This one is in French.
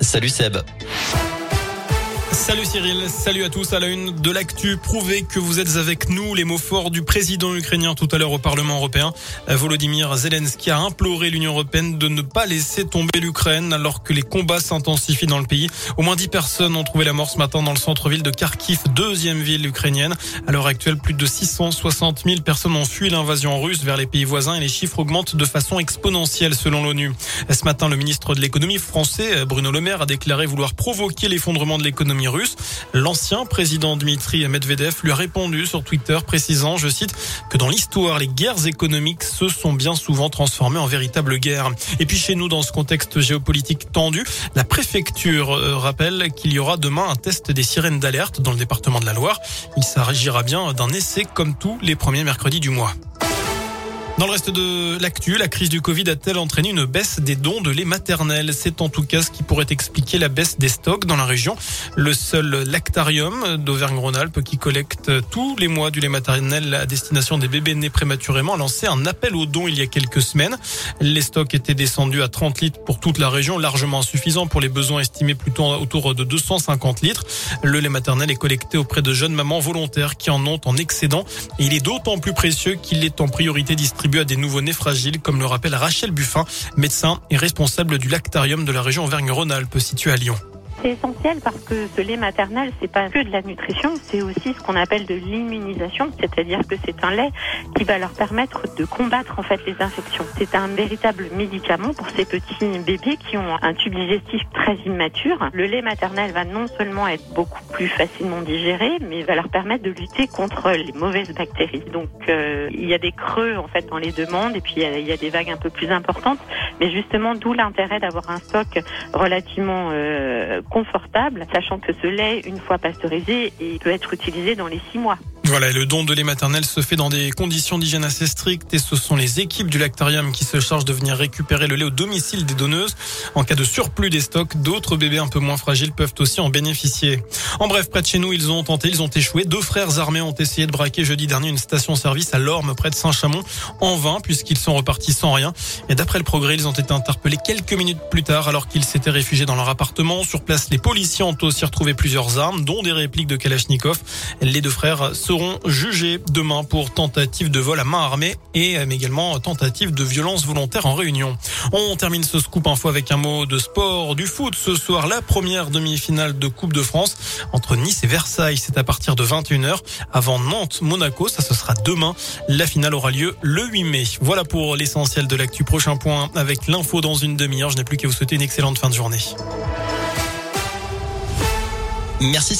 Salut Seb. Salut Cyril, salut à tous à la une de l'actu. Prouvez que vous êtes avec nous. Les mots forts du président ukrainien tout à l'heure au Parlement européen. Volodymyr Zelensky a imploré l'Union européenne de ne pas laisser tomber l'Ukraine alors que les combats s'intensifient dans le pays. Au moins 10 personnes ont trouvé la mort ce matin dans le centre-ville de Kharkiv, deuxième ville ukrainienne. À l'heure actuelle, plus de 660 000 personnes ont fui l'invasion russe vers les pays voisins et les chiffres augmentent de façon exponentielle selon l'ONU. Ce matin, le ministre de l'économie français, Bruno Le Maire, a déclaré vouloir provoquer l'effondrement de l'économie L'ancien président Dmitri Medvedev lui a répondu sur Twitter précisant, je cite, que dans l'histoire, les guerres économiques se sont bien souvent transformées en véritables guerres. Et puis chez nous, dans ce contexte géopolitique tendu, la préfecture euh, rappelle qu'il y aura demain un test des sirènes d'alerte dans le département de la Loire. Il s'agira bien d'un essai comme tous les premiers mercredis du mois. Dans le reste de l'actu, la crise du Covid a-t-elle entraîné une baisse des dons de lait maternel? C'est en tout cas ce qui pourrait expliquer la baisse des stocks dans la région. Le seul lactarium d'Auvergne-Rhône-Alpes qui collecte tous les mois du lait maternel à destination des bébés nés prématurément a lancé un appel aux dons il y a quelques semaines. Les stocks étaient descendus à 30 litres pour toute la région, largement insuffisant pour les besoins estimés plutôt autour de 250 litres. Le lait maternel est collecté auprès de jeunes mamans volontaires qui en ont en excédent et il est d'autant plus précieux qu'il est en priorité distribué à des nouveaux-nés fragiles, comme le rappelle Rachel Buffin, médecin et responsable du lactarium de la région Auvergne-Rhône-Alpes situé à Lyon. C'est essentiel parce que ce lait maternel, c'est pas que de la nutrition, c'est aussi ce qu'on appelle de l'immunisation, c'est-à-dire que c'est un lait qui va leur permettre de combattre en fait les infections. C'est un véritable médicament pour ces petits bébés qui ont un tube digestif très immature. Le lait maternel va non seulement être beaucoup plus facilement digéré, mais va leur permettre de lutter contre les mauvaises bactéries. Donc euh, il y a des creux en fait dans les demandes et puis il y, a, des vagues un peu plus importantes, mais justement d'où l'intérêt d'avoir un stock relativement euh, confortable, sachant que ce lait, une fois pasteurisé, peut être utilisé dans les six mois. Voilà, le don de lait maternel se fait dans des conditions d'hygiène assez strictes et ce sont les équipes du lactarium qui se chargent de venir récupérer le lait au domicile des donneuses. En cas de surplus des stocks, d'autres bébés un peu moins fragiles peuvent aussi en bénéficier. En bref, près de chez nous, ils ont tenté, ils ont échoué. Deux frères armés ont essayé de braquer jeudi dernier une station-service à Lorme, près de Saint-Chamond, en vain, puisqu'ils sont repartis sans rien. Et d'après le progrès, ils ont été interpellés quelques minutes plus tard, alors qu'ils s'étaient réfugiés dans leur appartement. Sur place, les policiers ont aussi retrouvé plusieurs armes, dont des répliques de Kalachnikov. Les deux frères seront jugés demain pour tentative de vol à main armée et euh, également tentative de violence volontaire en réunion. On termine ce scoop info avec un mot de sport, du foot. Ce soir, la première demi-finale de Coupe de France entre Nice et Versailles. C'est à partir de 21h avant Nantes-Monaco. Ça, ce sera demain. La finale aura lieu le 8 mai. Voilà pour l'essentiel de l'actu. Prochain point avec l'info dans une demi-heure. Je n'ai plus qu'à vous souhaiter une excellente fin de journée. Merci.